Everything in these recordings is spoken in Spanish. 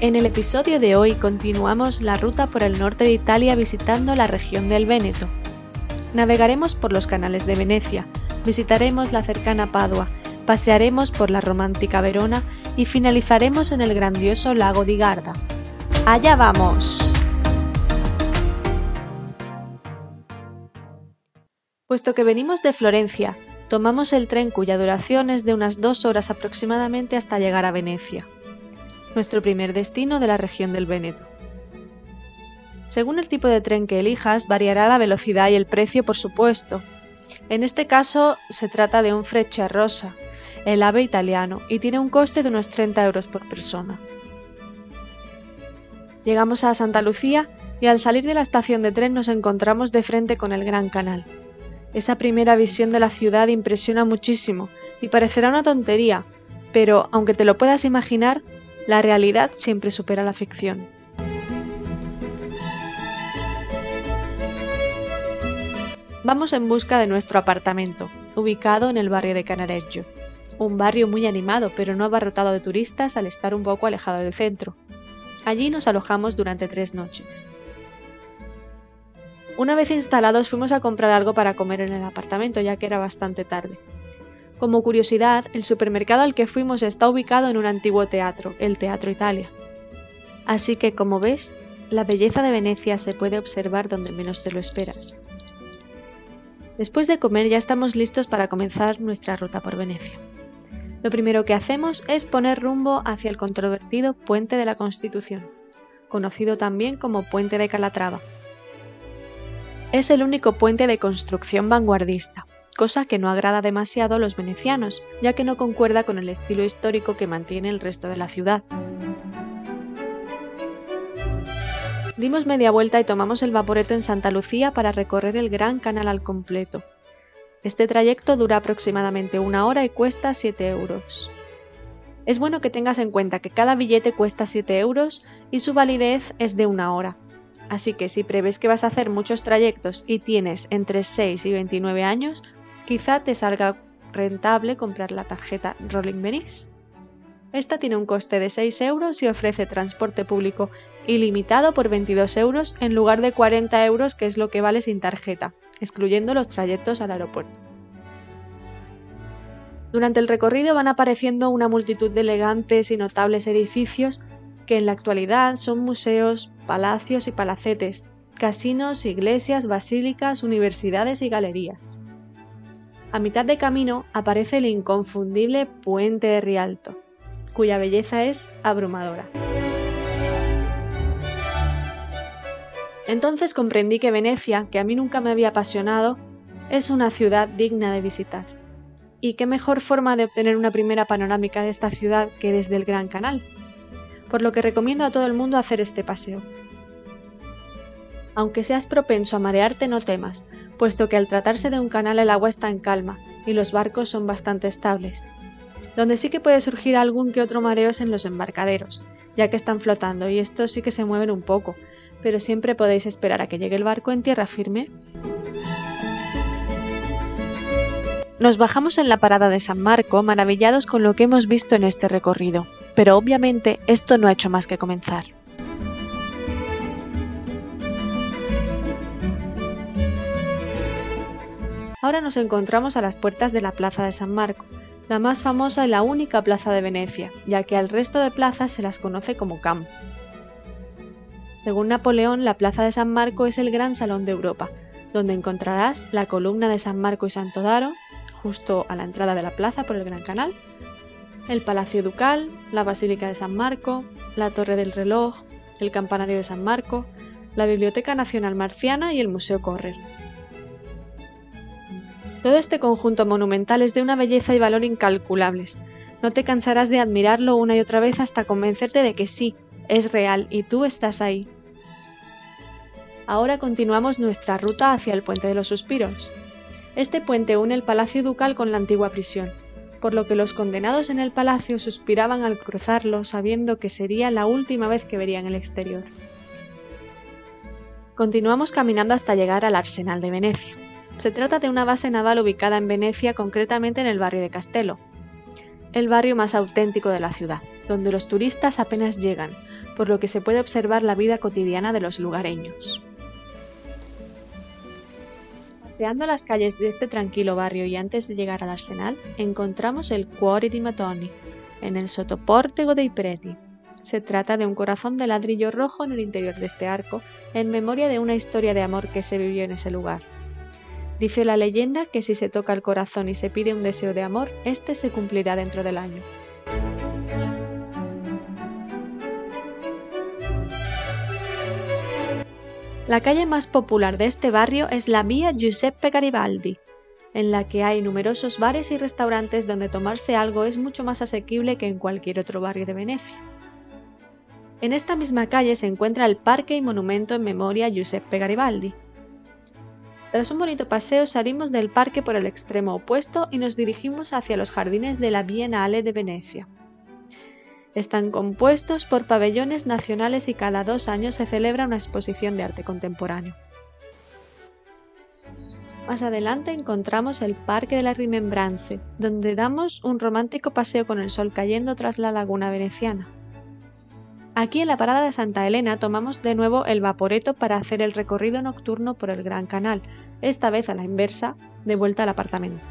En el episodio de hoy continuamos la ruta por el norte de Italia visitando la región del Véneto. Navegaremos por los canales de Venecia, visitaremos la cercana Padua, pasearemos por la romántica Verona y finalizaremos en el grandioso lago di Garda. ¡Allá vamos! Puesto que venimos de Florencia, tomamos el tren cuya duración es de unas dos horas aproximadamente hasta llegar a Venecia nuestro primer destino de la región del Véneto. Según el tipo de tren que elijas, variará la velocidad y el precio, por supuesto. En este caso, se trata de un Frecciarossa, el ave italiano, y tiene un coste de unos 30 euros por persona. Llegamos a Santa Lucía y al salir de la estación de tren nos encontramos de frente con el Gran Canal. Esa primera visión de la ciudad impresiona muchísimo y parecerá una tontería, pero aunque te lo puedas imaginar, la realidad siempre supera la ficción. Vamos en busca de nuestro apartamento, ubicado en el barrio de Canareggio, un barrio muy animado pero no abarrotado de turistas al estar un poco alejado del centro. Allí nos alojamos durante tres noches. Una vez instalados fuimos a comprar algo para comer en el apartamento ya que era bastante tarde. Como curiosidad, el supermercado al que fuimos está ubicado en un antiguo teatro, el Teatro Italia. Así que, como ves, la belleza de Venecia se puede observar donde menos te lo esperas. Después de comer ya estamos listos para comenzar nuestra ruta por Venecia. Lo primero que hacemos es poner rumbo hacia el controvertido Puente de la Constitución, conocido también como Puente de Calatrava. Es el único puente de construcción vanguardista, cosa que no agrada demasiado a los venecianos, ya que no concuerda con el estilo histórico que mantiene el resto de la ciudad. Dimos media vuelta y tomamos el vaporeto en Santa Lucía para recorrer el Gran Canal al completo. Este trayecto dura aproximadamente una hora y cuesta 7 euros. Es bueno que tengas en cuenta que cada billete cuesta 7 euros y su validez es de una hora. Así que si prevés que vas a hacer muchos trayectos y tienes entre 6 y 29 años, quizá te salga rentable comprar la tarjeta Rolling Venice. Esta tiene un coste de 6 euros y ofrece transporte público ilimitado por 22 euros en lugar de 40 euros que es lo que vale sin tarjeta, excluyendo los trayectos al aeropuerto. Durante el recorrido van apareciendo una multitud de elegantes y notables edificios que en la actualidad son museos, palacios y palacetes, casinos, iglesias, basílicas, universidades y galerías. A mitad de camino aparece el inconfundible Puente de Rialto, cuya belleza es abrumadora. Entonces comprendí que Venecia, que a mí nunca me había apasionado, es una ciudad digna de visitar. Y qué mejor forma de obtener una primera panorámica de esta ciudad que desde el Gran Canal. Por lo que recomiendo a todo el mundo hacer este paseo. Aunque seas propenso a marearte, no temas, puesto que al tratarse de un canal el agua está en calma y los barcos son bastante estables. Donde sí que puede surgir algún que otro mareo es en los embarcaderos, ya que están flotando y estos sí que se mueven un poco, pero siempre podéis esperar a que llegue el barco en tierra firme. Nos bajamos en la parada de San Marco, maravillados con lo que hemos visto en este recorrido, pero obviamente esto no ha hecho más que comenzar. Ahora nos encontramos a las puertas de la Plaza de San Marco, la más famosa y la única plaza de Venecia, ya que al resto de plazas se las conoce como campo. Según Napoleón, la Plaza de San Marco es el gran salón de Europa, donde encontrarás la columna de San Marco y Santo Daro, justo a la entrada de la plaza por el Gran Canal, el Palacio Ducal, la Basílica de San Marco, la Torre del Reloj, el Campanario de San Marco, la Biblioteca Nacional Marciana y el Museo Correr. Todo este conjunto monumental es de una belleza y valor incalculables. No te cansarás de admirarlo una y otra vez hasta convencerte de que sí, es real y tú estás ahí. Ahora continuamos nuestra ruta hacia el Puente de los Suspiros. Este puente une el Palacio Ducal con la antigua prisión, por lo que los condenados en el palacio suspiraban al cruzarlo sabiendo que sería la última vez que verían el exterior. Continuamos caminando hasta llegar al Arsenal de Venecia. Se trata de una base naval ubicada en Venecia, concretamente en el barrio de Castello, el barrio más auténtico de la ciudad, donde los turistas apenas llegan, por lo que se puede observar la vida cotidiana de los lugareños. Paseando las calles de este tranquilo barrio y antes de llegar al arsenal, encontramos el Cuore di Matoni, en el Sotopórtego dei Preti. Se trata de un corazón de ladrillo rojo en el interior de este arco, en memoria de una historia de amor que se vivió en ese lugar. Dice la leyenda que si se toca el corazón y se pide un deseo de amor, este se cumplirá dentro del año. La calle más popular de este barrio es la Vía Giuseppe Garibaldi, en la que hay numerosos bares y restaurantes donde tomarse algo es mucho más asequible que en cualquier otro barrio de Venecia. En esta misma calle se encuentra el parque y monumento en memoria Giuseppe Garibaldi. Tras un bonito paseo salimos del parque por el extremo opuesto y nos dirigimos hacia los jardines de la Biennale de Venecia. Están compuestos por pabellones nacionales y cada dos años se celebra una exposición de arte contemporáneo. Más adelante encontramos el Parque de la Rimembranze, donde damos un romántico paseo con el sol cayendo tras la laguna veneciana. Aquí en la parada de Santa Elena tomamos de nuevo el vaporeto para hacer el recorrido nocturno por el Gran Canal, esta vez a la inversa, de vuelta al apartamento.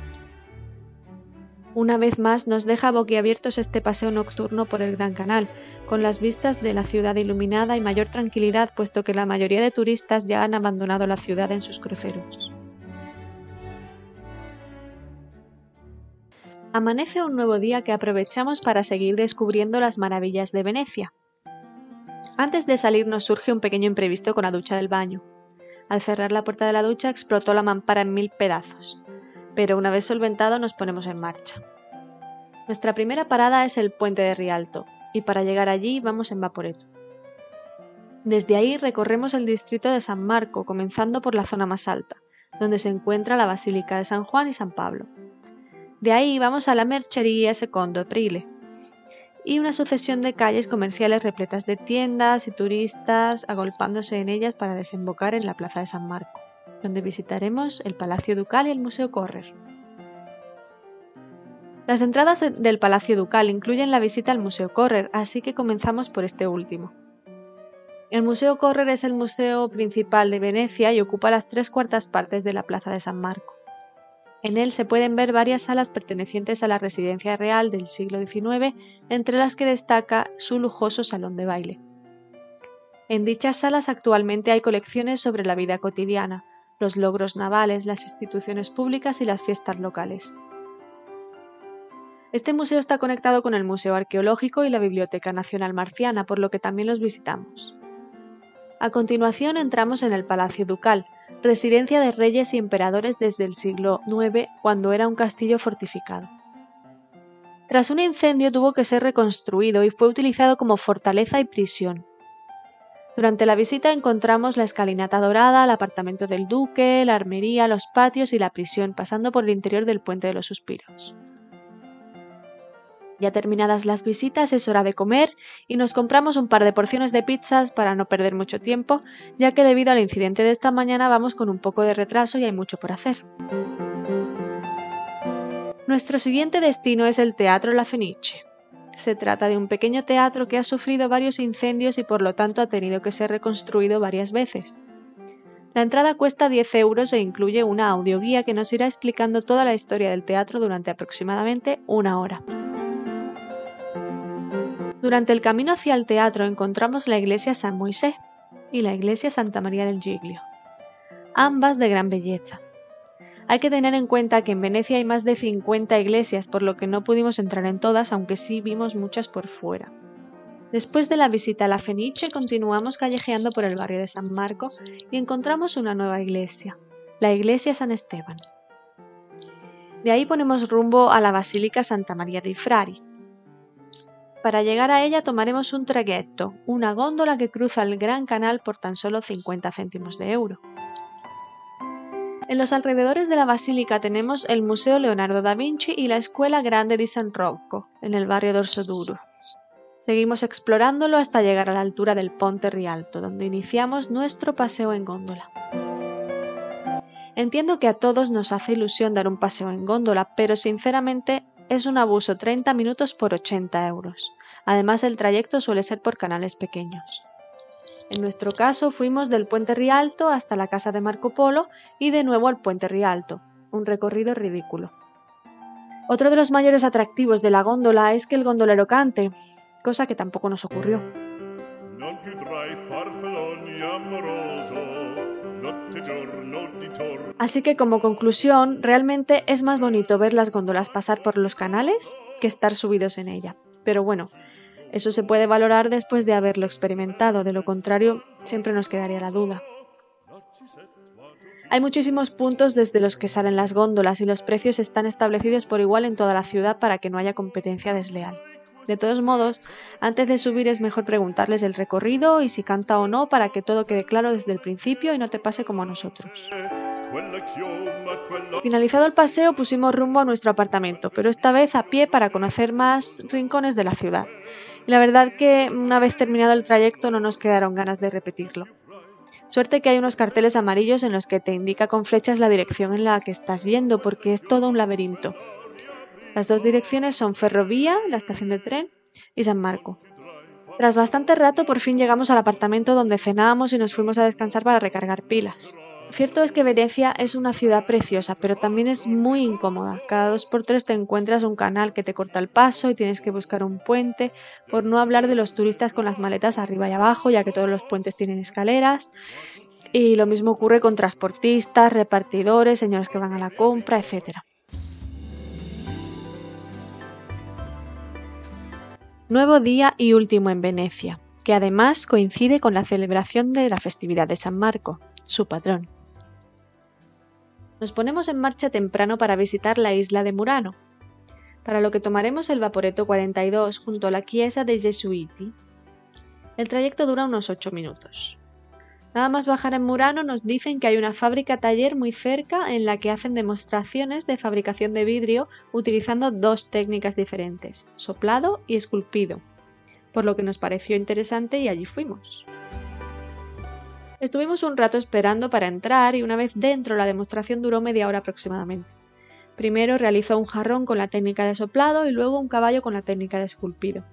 Una vez más nos deja boquiabiertos este paseo nocturno por el Gran Canal, con las vistas de la ciudad iluminada y mayor tranquilidad puesto que la mayoría de turistas ya han abandonado la ciudad en sus cruceros. Amanece un nuevo día que aprovechamos para seguir descubriendo las maravillas de Venecia. Antes de salir nos surge un pequeño imprevisto con la ducha del baño. Al cerrar la puerta de la ducha explotó la mampara en mil pedazos pero una vez solventado nos ponemos en marcha. Nuestra primera parada es el puente de Rialto, y para llegar allí vamos en Vaporeto. Desde ahí recorremos el distrito de San Marco, comenzando por la zona más alta, donde se encuentra la Basílica de San Juan y San Pablo. De ahí vamos a la Mercería Secondo Aprile, y una sucesión de calles comerciales repletas de tiendas y turistas agolpándose en ellas para desembocar en la Plaza de San Marco donde visitaremos el Palacio Ducal y el Museo Correr. Las entradas del Palacio Ducal incluyen la visita al Museo Correr, así que comenzamos por este último. El Museo Correr es el museo principal de Venecia y ocupa las tres cuartas partes de la Plaza de San Marco. En él se pueden ver varias salas pertenecientes a la residencia real del siglo XIX, entre las que destaca su lujoso salón de baile. En dichas salas actualmente hay colecciones sobre la vida cotidiana, los logros navales, las instituciones públicas y las fiestas locales. Este museo está conectado con el Museo Arqueológico y la Biblioteca Nacional Marciana, por lo que también los visitamos. A continuación entramos en el Palacio Ducal, residencia de reyes y emperadores desde el siglo IX, cuando era un castillo fortificado. Tras un incendio tuvo que ser reconstruido y fue utilizado como fortaleza y prisión. Durante la visita encontramos la escalinata dorada, el apartamento del duque, la armería, los patios y la prisión, pasando por el interior del puente de los suspiros. Ya terminadas las visitas es hora de comer y nos compramos un par de porciones de pizzas para no perder mucho tiempo, ya que debido al incidente de esta mañana vamos con un poco de retraso y hay mucho por hacer. Nuestro siguiente destino es el Teatro La Fenice. Se trata de un pequeño teatro que ha sufrido varios incendios y por lo tanto ha tenido que ser reconstruido varias veces. La entrada cuesta 10 euros e incluye una audioguía que nos irá explicando toda la historia del teatro durante aproximadamente una hora. Durante el camino hacia el teatro encontramos la iglesia San Moisés y la iglesia Santa María del Giglio, ambas de gran belleza. Hay que tener en cuenta que en Venecia hay más de 50 iglesias, por lo que no pudimos entrar en todas, aunque sí vimos muchas por fuera. Después de la visita a la Fenice, continuamos callejeando por el barrio de San Marco y encontramos una nueva iglesia, la iglesia San Esteban. De ahí ponemos rumbo a la Basílica Santa María dei Frari. Para llegar a ella tomaremos un trayecto, una góndola que cruza el Gran Canal por tan solo 50 céntimos de euro. En los alrededores de la basílica tenemos el Museo Leonardo da Vinci y la Escuela Grande di San Rocco, en el barrio d'Orso Duro. Seguimos explorándolo hasta llegar a la altura del Ponte Rialto, donde iniciamos nuestro paseo en góndola. Entiendo que a todos nos hace ilusión dar un paseo en góndola, pero sinceramente es un abuso 30 minutos por 80 euros. Además, el trayecto suele ser por canales pequeños. En nuestro caso fuimos del Puente Rialto hasta la casa de Marco Polo y de nuevo al Puente Rialto, un recorrido ridículo. Otro de los mayores atractivos de la góndola es que el gondolero cante, cosa que tampoco nos ocurrió. Así que como conclusión, realmente es más bonito ver las góndolas pasar por los canales que estar subidos en ella. Pero bueno, eso se puede valorar después de haberlo experimentado, de lo contrario siempre nos quedaría la duda. Hay muchísimos puntos desde los que salen las góndolas y los precios están establecidos por igual en toda la ciudad para que no haya competencia desleal. De todos modos, antes de subir es mejor preguntarles el recorrido y si canta o no para que todo quede claro desde el principio y no te pase como a nosotros. Finalizado el paseo pusimos rumbo a nuestro apartamento, pero esta vez a pie para conocer más rincones de la ciudad. La verdad que una vez terminado el trayecto no nos quedaron ganas de repetirlo. Suerte que hay unos carteles amarillos en los que te indica con flechas la dirección en la que estás yendo, porque es todo un laberinto. Las dos direcciones son Ferrovía, la estación de tren, y San Marco. Tras bastante rato por fin llegamos al apartamento donde cenábamos y nos fuimos a descansar para recargar pilas. Cierto es que Venecia es una ciudad preciosa, pero también es muy incómoda. Cada dos por tres te encuentras un canal que te corta el paso y tienes que buscar un puente, por no hablar de los turistas con las maletas arriba y abajo, ya que todos los puentes tienen escaleras. Y lo mismo ocurre con transportistas, repartidores, señores que van a la compra, etc. Nuevo día y último en Venecia, que además coincide con la celebración de la festividad de San Marco, su patrón nos ponemos en marcha temprano para visitar la isla de Murano, para lo que tomaremos el Vaporetto 42 junto a la Chiesa dei Gesuiti. El trayecto dura unos 8 minutos. Nada más bajar en Murano nos dicen que hay una fábrica taller muy cerca en la que hacen demostraciones de fabricación de vidrio utilizando dos técnicas diferentes, soplado y esculpido, por lo que nos pareció interesante y allí fuimos. Estuvimos un rato esperando para entrar y una vez dentro la demostración duró media hora aproximadamente. Primero realizó un jarrón con la técnica de soplado y luego un caballo con la técnica de esculpido.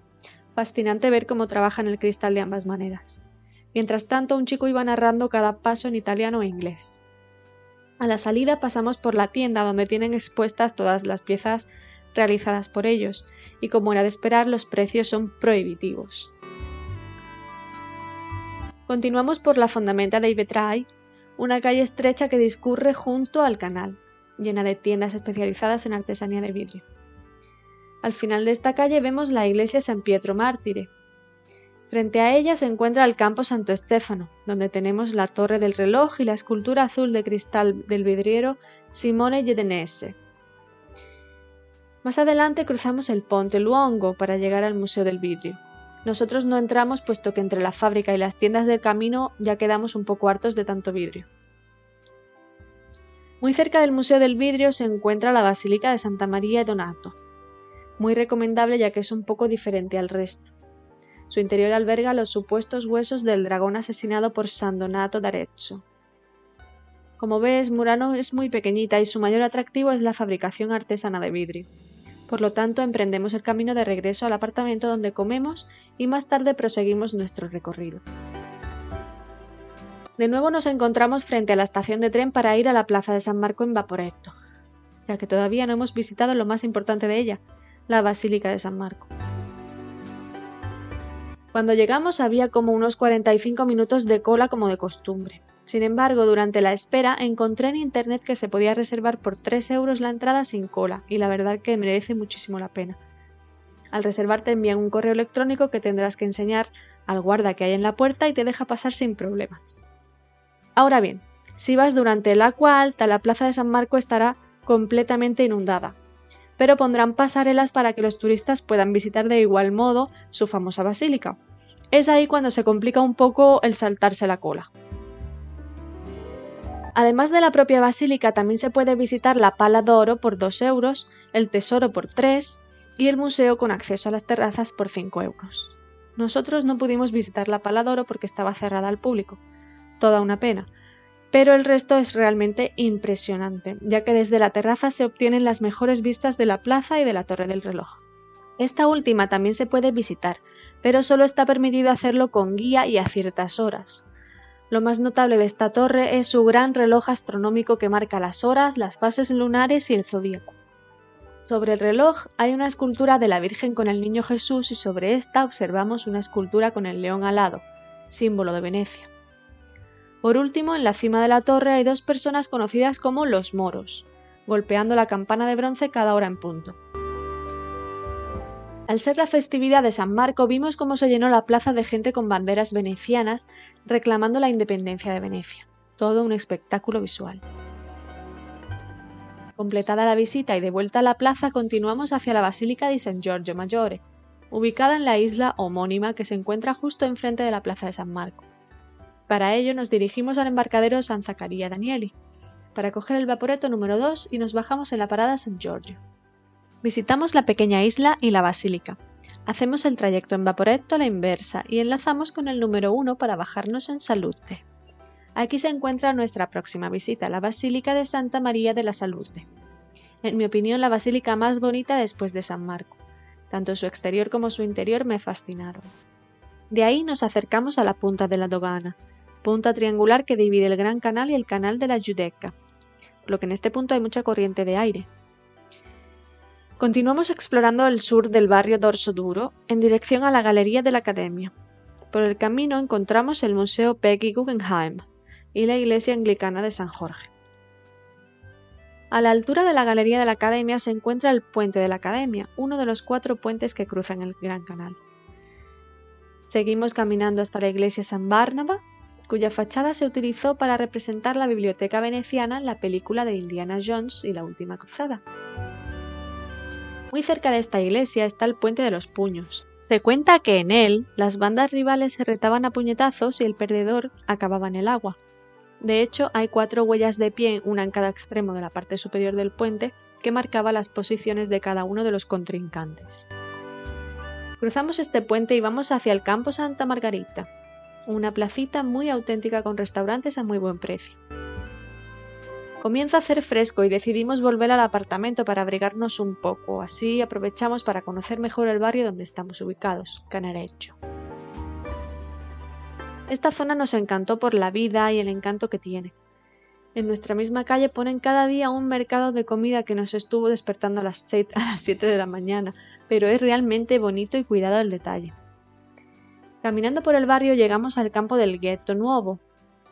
Fascinante ver cómo trabajan el cristal de ambas maneras. Mientras tanto, un chico iba narrando cada paso en italiano e inglés. A la salida pasamos por la tienda donde tienen expuestas todas las piezas realizadas por ellos, y como era de esperar, los precios son prohibitivos. Continuamos por la Fondamenta dei Vetrai, una calle estrecha que discurre junto al canal, llena de tiendas especializadas en artesanía de vidrio. Al final de esta calle vemos la iglesia San Pietro Mártire. Frente a ella se encuentra el campo Santo Estefano, donde tenemos la torre del reloj y la escultura azul de cristal del vidriero Simone Gedenese. Más adelante cruzamos el Ponte Luongo para llegar al Museo del Vidrio. Nosotros no entramos puesto que entre la fábrica y las tiendas del camino ya quedamos un poco hartos de tanto vidrio. Muy cerca del Museo del Vidrio se encuentra la Basílica de Santa María Donato, muy recomendable ya que es un poco diferente al resto. Su interior alberga los supuestos huesos del dragón asesinado por San Donato d'Arezzo. Como ves, Murano es muy pequeñita y su mayor atractivo es la fabricación artesana de vidrio. Por lo tanto, emprendemos el camino de regreso al apartamento donde comemos y más tarde proseguimos nuestro recorrido. De nuevo nos encontramos frente a la estación de tren para ir a la plaza de San Marco en Vaporetto, ya que todavía no hemos visitado lo más importante de ella, la Basílica de San Marco. Cuando llegamos había como unos 45 minutos de cola como de costumbre. Sin embargo, durante la espera encontré en internet que se podía reservar por 3 euros la entrada sin cola, y la verdad que merece muchísimo la pena. Al reservar te envían un correo electrónico que tendrás que enseñar al guarda que hay en la puerta y te deja pasar sin problemas. Ahora bien, si vas durante el agua alta, la plaza de San Marco estará completamente inundada. pero pondrán pasarelas para que los turistas puedan visitar de igual modo su famosa basílica. Es ahí cuando se complica un poco el saltarse la cola. Además de la propia basílica, también se puede visitar la Pala d'Oro por 2 euros, el Tesoro por 3 y el museo con acceso a las terrazas por 5 euros. Nosotros no pudimos visitar la Pala d'Oro porque estaba cerrada al público. Toda una pena. Pero el resto es realmente impresionante, ya que desde la terraza se obtienen las mejores vistas de la plaza y de la Torre del Reloj. Esta última también se puede visitar, pero solo está permitido hacerlo con guía y a ciertas horas. Lo más notable de esta torre es su gran reloj astronómico que marca las horas, las fases lunares y el zodíaco. Sobre el reloj hay una escultura de la Virgen con el Niño Jesús y sobre esta observamos una escultura con el león alado, símbolo de Venecia. Por último, en la cima de la torre hay dos personas conocidas como los moros, golpeando la campana de bronce cada hora en punto. Al ser la festividad de San Marco vimos cómo se llenó la plaza de gente con banderas venecianas reclamando la independencia de Venecia. Todo un espectáculo visual. Completada la visita y de vuelta a la plaza, continuamos hacia la Basílica di San Giorgio Maggiore, ubicada en la isla homónima que se encuentra justo enfrente de la Plaza de San Marco. Para ello nos dirigimos al embarcadero San Zaccaria Danieli, para coger el vaporeto número 2 y nos bajamos en la parada San Giorgio. Visitamos la pequeña isla y la basílica. Hacemos el trayecto en Vaporetto a la inversa y enlazamos con el número 1 para bajarnos en Salute. Aquí se encuentra nuestra próxima visita, la Basílica de Santa María de la Salute. En mi opinión, la basílica más bonita después de San Marco. Tanto su exterior como su interior me fascinaron. De ahí nos acercamos a la punta de la Dogana, punta triangular que divide el Gran Canal y el Canal de la Giudecca, por lo que en este punto hay mucha corriente de aire. Continuamos explorando el sur del barrio Dorso Duro en dirección a la Galería de la Academia. Por el camino encontramos el Museo Peggy Guggenheim y la Iglesia Anglicana de San Jorge. A la altura de la Galería de la Academia se encuentra el Puente de la Academia, uno de los cuatro puentes que cruzan el Gran Canal. Seguimos caminando hasta la Iglesia San Bárnaba, cuya fachada se utilizó para representar la biblioteca veneciana en la película de Indiana Jones y la Última Cruzada. Muy cerca de esta iglesia está el Puente de los Puños. Se cuenta que en él las bandas rivales se retaban a puñetazos y el perdedor acababa en el agua. De hecho, hay cuatro huellas de pie, una en cada extremo de la parte superior del puente, que marcaba las posiciones de cada uno de los contrincantes. Cruzamos este puente y vamos hacia el Campo Santa Margarita, una placita muy auténtica con restaurantes a muy buen precio. Comienza a hacer fresco y decidimos volver al apartamento para abrigarnos un poco, así aprovechamos para conocer mejor el barrio donde estamos ubicados, Canarecho. Esta zona nos encantó por la vida y el encanto que tiene. En nuestra misma calle ponen cada día un mercado de comida que nos estuvo despertando a las, 7, de la mañana, pero es realmente bonito y cuidado el detalle. Caminando por el barrio llegamos al campo del Ghetto Nuevo,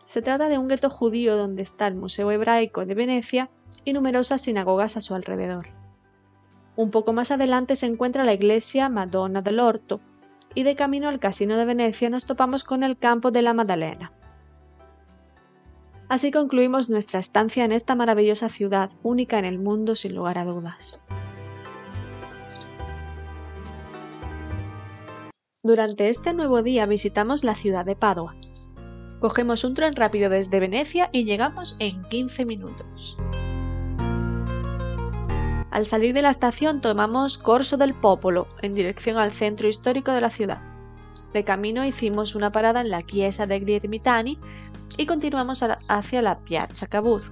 se trata de un gueto judío donde está el Museo Hebraico de Venecia y numerosas sinagogas a su alrededor. Un poco más adelante se encuentra la iglesia Madonna del Orto, y de camino al Casino de Venecia nos topamos con el campo de la Maddalena. Así concluimos nuestra estancia en esta maravillosa ciudad, única en el mundo sin lugar a dudas. Durante este nuevo día visitamos la ciudad de Padua, Cogemos un tren rápido desde Venecia y llegamos en 15 minutos. Al salir de la estación tomamos Corso del Popolo en dirección al centro histórico de la ciudad. De camino hicimos una parada en la Chiesa degli Ermitani y continuamos hacia la Piazza Cavour.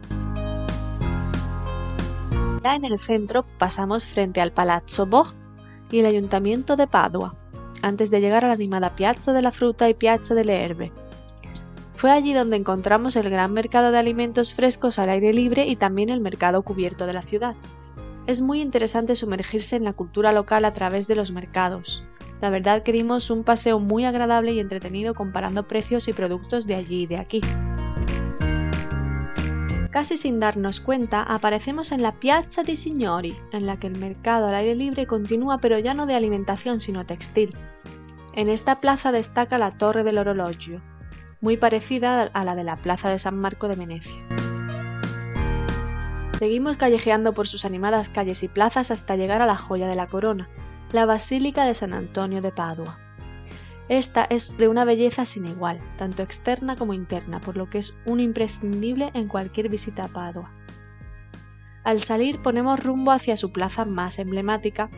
Ya en el centro pasamos frente al Palazzo Boch y el Ayuntamiento de Padua, antes de llegar a la animada Piazza de la Fruta y Piazza delle Erbe, fue allí donde encontramos el gran mercado de alimentos frescos al aire libre y también el mercado cubierto de la ciudad. Es muy interesante sumergirse en la cultura local a través de los mercados. La verdad que dimos un paseo muy agradable y entretenido comparando precios y productos de allí y de aquí. Casi sin darnos cuenta, aparecemos en la Piazza di Signori, en la que el mercado al aire libre continúa pero ya no de alimentación sino textil. En esta plaza destaca la Torre del Orologio, muy parecida a la de la Plaza de San Marco de Venecia. Seguimos callejeando por sus animadas calles y plazas hasta llegar a la joya de la corona, la Basílica de San Antonio de Padua. Esta es de una belleza sin igual, tanto externa como interna, por lo que es un imprescindible en cualquier visita a Padua. Al salir ponemos rumbo hacia su plaza más emblemática,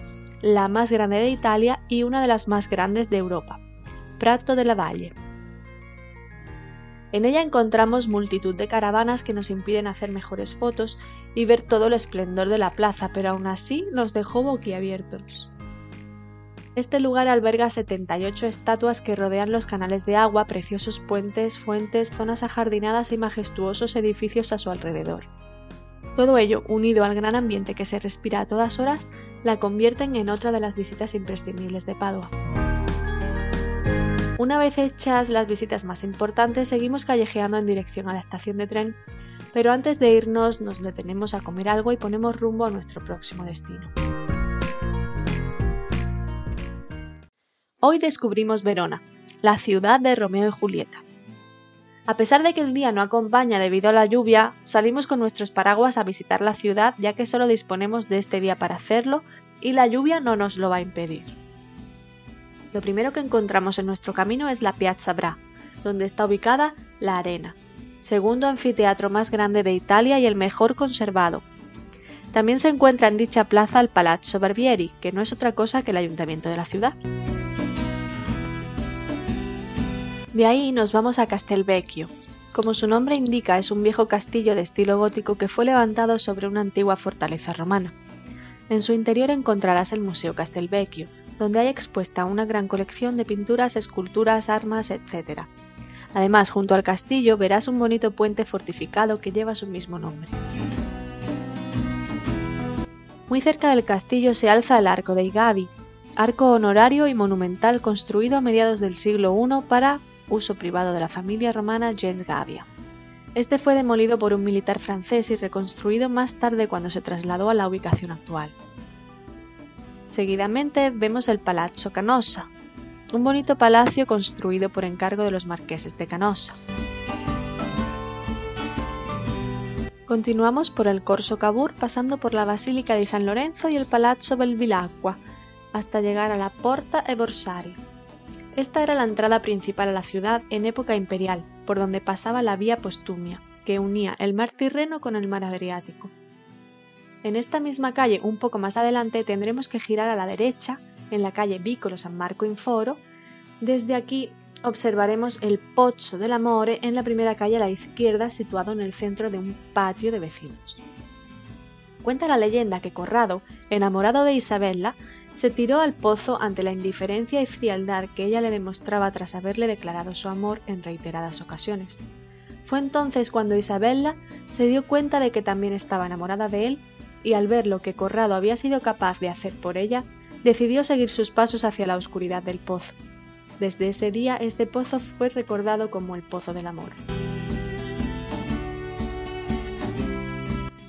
la más grande de Italia y una de las más grandes de Europa, Prato de la Valle. En ella encontramos multitud de caravanas que nos impiden hacer mejores fotos y ver todo el esplendor de la plaza, pero aún así nos dejó boquiabiertos. Este lugar alberga 78 estatuas que rodean los canales de agua, preciosos puentes, fuentes, zonas ajardinadas y majestuosos edificios a su alrededor. Todo ello, unido al gran ambiente que se respira a todas horas, la convierten en otra de las visitas imprescindibles de Padua. Una vez hechas las visitas más importantes, seguimos callejeando en dirección a la estación de tren, pero antes de irnos nos detenemos a comer algo y ponemos rumbo a nuestro próximo destino. Hoy descubrimos Verona, la ciudad de Romeo y Julieta. A pesar de que el día no acompaña debido a la lluvia, salimos con nuestros paraguas a visitar la ciudad ya que solo disponemos de este día para hacerlo y la lluvia no nos lo va a impedir. Lo primero que encontramos en nuestro camino es la Piazza Bra, donde está ubicada la Arena, segundo anfiteatro más grande de Italia y el mejor conservado. También se encuentra en dicha plaza el Palazzo Barbieri, que no es otra cosa que el ayuntamiento de la ciudad. De ahí nos vamos a Castelvecchio. Como su nombre indica, es un viejo castillo de estilo gótico que fue levantado sobre una antigua fortaleza romana. En su interior encontrarás el Museo Castelvecchio, donde hay expuesta una gran colección de pinturas, esculturas, armas, etc. Además, junto al castillo verás un bonito puente fortificado que lleva su mismo nombre. Muy cerca del castillo se alza el Arco de Igavi, arco honorario y monumental construido a mediados del siglo I para uso privado de la familia romana Gens Gavia. Este fue demolido por un militar francés y reconstruido más tarde cuando se trasladó a la ubicación actual. Seguidamente vemos el Palazzo Canossa, un bonito palacio construido por encargo de los marqueses de Canossa. Continuamos por el Corso Cavour pasando por la Basílica de San Lorenzo y el Palazzo Belvilacqua hasta llegar a la Porta e Borsari, esta era la entrada principal a la ciudad en época imperial, por donde pasaba la vía Postumia, que unía el mar Tirreno con el mar Adriático. En esta misma calle, un poco más adelante, tendremos que girar a la derecha, en la calle Vicolo San Marco in Foro. Desde aquí observaremos el Pozzo del Amore en la primera calle a la izquierda, situado en el centro de un patio de vecinos. Cuenta la leyenda que Corrado, enamorado de Isabella, se tiró al pozo ante la indiferencia y frialdad que ella le demostraba tras haberle declarado su amor en reiteradas ocasiones. Fue entonces cuando Isabella se dio cuenta de que también estaba enamorada de él y al ver lo que Corrado había sido capaz de hacer por ella, decidió seguir sus pasos hacia la oscuridad del pozo. Desde ese día este pozo fue recordado como el Pozo del Amor.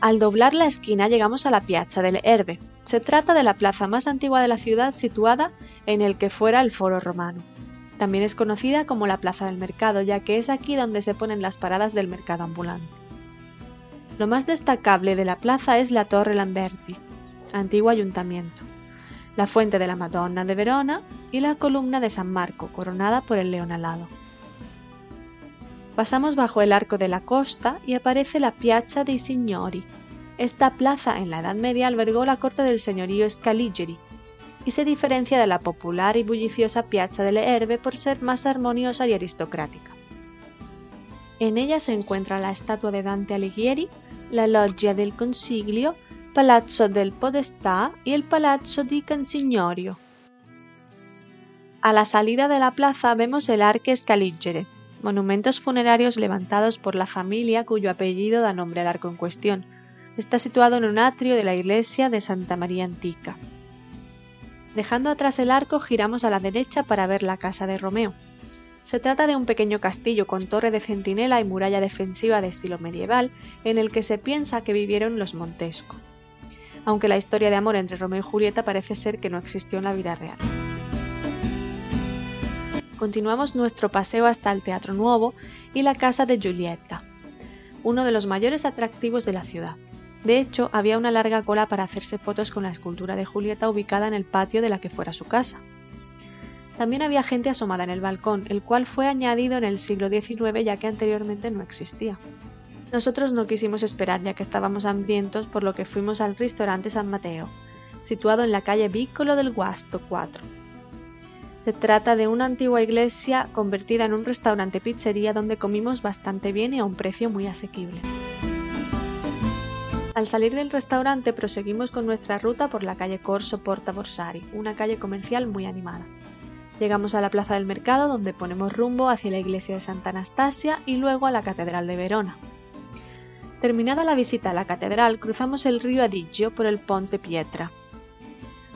Al doblar la esquina llegamos a la Piazza del Herbe. Se trata de la plaza más antigua de la ciudad situada en el que fuera el foro romano. También es conocida como la Plaza del Mercado, ya que es aquí donde se ponen las paradas del mercado ambulante. Lo más destacable de la plaza es la Torre Lamberti, antiguo ayuntamiento, la fuente de la Madonna de Verona y la columna de San Marco, coronada por el león alado. Pasamos bajo el arco de la costa y aparece la Piazza dei Signori. Esta plaza en la Edad Media albergó la corte del señorío Scaligeri y se diferencia de la popular y bulliciosa Piazza delle Erbe por ser más armoniosa y aristocrática. En ella se encuentra la estatua de Dante Alighieri, la Loggia del Consiglio, Palazzo del Podestà y el Palazzo di Consignorio. A la salida de la plaza vemos el Arque Scaligere, monumentos funerarios levantados por la familia cuyo apellido da nombre al arco en cuestión. Está situado en un atrio de la iglesia de Santa María Antica. Dejando atrás el arco, giramos a la derecha para ver la casa de Romeo. Se trata de un pequeño castillo con torre de centinela y muralla defensiva de estilo medieval, en el que se piensa que vivieron los Montesco. Aunque la historia de amor entre Romeo y Julieta parece ser que no existió en la vida real. Continuamos nuestro paseo hasta el Teatro Nuevo y la casa de Giulietta, uno de los mayores atractivos de la ciudad. De hecho, había una larga cola para hacerse fotos con la escultura de Julieta ubicada en el patio de la que fuera su casa. También había gente asomada en el balcón, el cual fue añadido en el siglo XIX ya que anteriormente no existía. Nosotros no quisimos esperar ya que estábamos hambrientos por lo que fuimos al restaurante San Mateo, situado en la calle Vícolo del Guasto 4. Se trata de una antigua iglesia convertida en un restaurante pizzería donde comimos bastante bien y a un precio muy asequible. Al salir del restaurante proseguimos con nuestra ruta por la calle Corso Porta Borsari, una calle comercial muy animada. Llegamos a la plaza del mercado donde ponemos rumbo hacia la iglesia de Santa Anastasia y luego a la catedral de Verona. Terminada la visita a la catedral, cruzamos el río Adigio por el Ponte Pietra.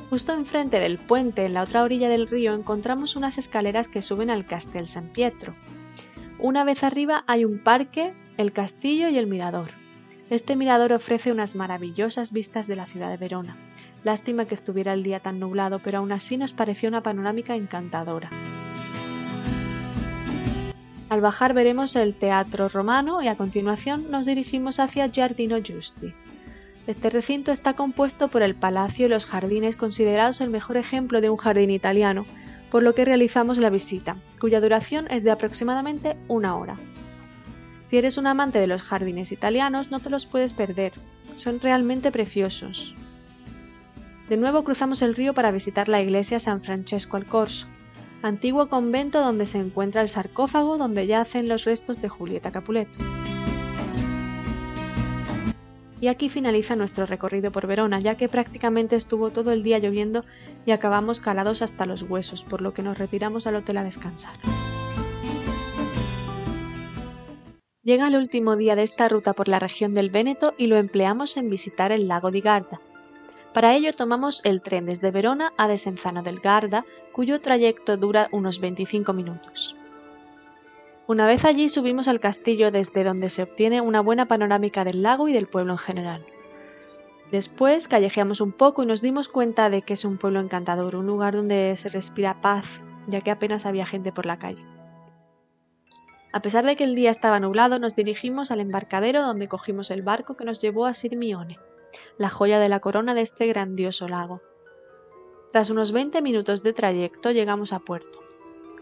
Justo enfrente del puente, en la otra orilla del río, encontramos unas escaleras que suben al Castel San Pietro. Una vez arriba hay un parque, el castillo y el mirador. Este mirador ofrece unas maravillosas vistas de la ciudad de Verona. Lástima que estuviera el día tan nublado, pero aún así nos pareció una panorámica encantadora. Al bajar veremos el Teatro Romano y a continuación nos dirigimos hacia Giardino Giusti. Este recinto está compuesto por el palacio y los jardines considerados el mejor ejemplo de un jardín italiano, por lo que realizamos la visita, cuya duración es de aproximadamente una hora. Si eres un amante de los jardines italianos, no te los puedes perder, son realmente preciosos. De nuevo cruzamos el río para visitar la iglesia San Francesco al Corso, antiguo convento donde se encuentra el sarcófago donde yacen los restos de Julieta Capuleto. Y aquí finaliza nuestro recorrido por Verona, ya que prácticamente estuvo todo el día lloviendo y acabamos calados hasta los huesos, por lo que nos retiramos al hotel a descansar. Llega el último día de esta ruta por la región del Véneto y lo empleamos en visitar el lago di Garda, para ello tomamos el tren desde Verona a Desenzano del Garda, cuyo trayecto dura unos 25 minutos. Una vez allí subimos al castillo desde donde se obtiene una buena panorámica del lago y del pueblo en general. Después callejeamos un poco y nos dimos cuenta de que es un pueblo encantador, un lugar donde se respira paz, ya que apenas había gente por la calle. A pesar de que el día estaba nublado, nos dirigimos al embarcadero donde cogimos el barco que nos llevó a Sirmione la joya de la corona de este grandioso lago. Tras unos 20 minutos de trayecto llegamos a puerto.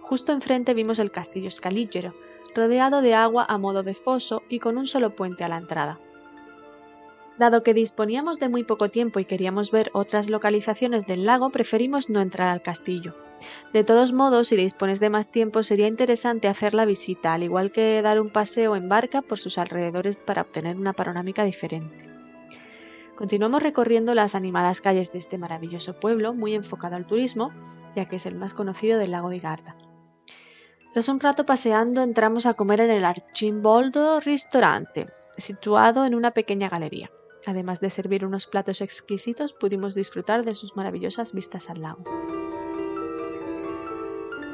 Justo enfrente vimos el castillo Scaligero, rodeado de agua a modo de foso y con un solo puente a la entrada. Dado que disponíamos de muy poco tiempo y queríamos ver otras localizaciones del lago, preferimos no entrar al castillo. De todos modos, si dispones de más tiempo, sería interesante hacer la visita, al igual que dar un paseo en barca por sus alrededores para obtener una panorámica diferente. Continuamos recorriendo las animadas calles de este maravilloso pueblo, muy enfocado al turismo, ya que es el más conocido del lago de Garda. Tras un rato paseando, entramos a comer en el Archimboldo Ristorante, situado en una pequeña galería. Además de servir unos platos exquisitos, pudimos disfrutar de sus maravillosas vistas al lago.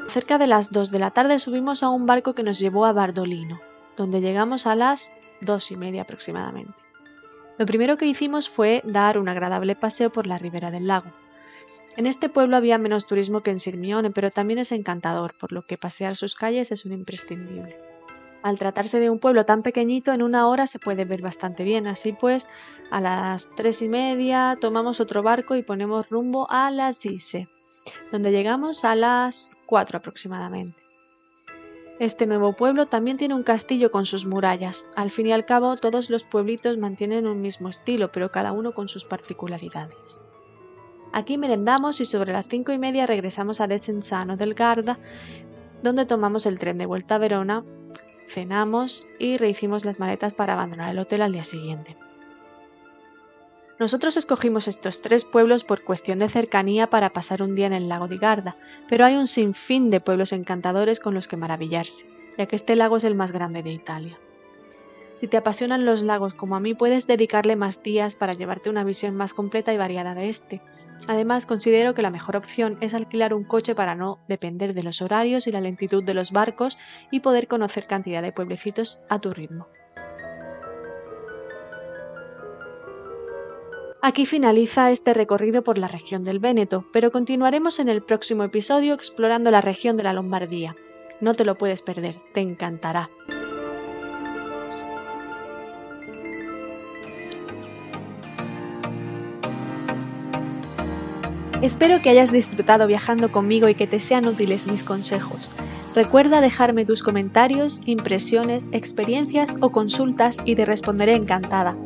Cerca de las 2 de la tarde subimos a un barco que nos llevó a Bardolino, donde llegamos a las dos y media aproximadamente. Lo primero que hicimos fue dar un agradable paseo por la ribera del lago. En este pueblo había menos turismo que en Sirmione, pero también es encantador, por lo que pasear sus calles es un imprescindible. Al tratarse de un pueblo tan pequeñito, en una hora se puede ver bastante bien. Así pues, a las tres y media tomamos otro barco y ponemos rumbo a la Gise, donde llegamos a las cuatro aproximadamente. Este nuevo pueblo también tiene un castillo con sus murallas. Al fin y al cabo, todos los pueblitos mantienen un mismo estilo, pero cada uno con sus particularidades. Aquí merendamos y sobre las cinco y media regresamos a Desenzano del Garda, donde tomamos el tren de vuelta a Verona, cenamos y rehicimos las maletas para abandonar el hotel al día siguiente. Nosotros escogimos estos tres pueblos por cuestión de cercanía para pasar un día en el lago de Garda, pero hay un sinfín de pueblos encantadores con los que maravillarse, ya que este lago es el más grande de Italia. Si te apasionan los lagos como a mí, puedes dedicarle más días para llevarte una visión más completa y variada de este. Además, considero que la mejor opción es alquilar un coche para no depender de los horarios y la lentitud de los barcos y poder conocer cantidad de pueblecitos a tu ritmo. Aquí finaliza este recorrido por la región del Véneto, pero continuaremos en el próximo episodio explorando la región de la Lombardía. No te lo puedes perder, te encantará. Espero que hayas disfrutado viajando conmigo y que te sean útiles mis consejos. Recuerda dejarme tus comentarios, impresiones, experiencias o consultas y te responderé encantada.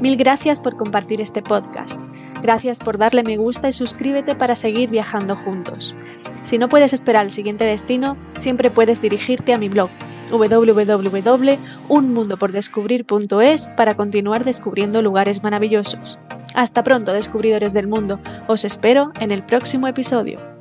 Mil gracias por compartir este podcast. Gracias por darle me gusta y suscríbete para seguir viajando juntos. Si no puedes esperar al siguiente destino, siempre puedes dirigirte a mi blog www.unmundopordescubrir.es para continuar descubriendo lugares maravillosos. Hasta pronto, descubridores del mundo. Os espero en el próximo episodio.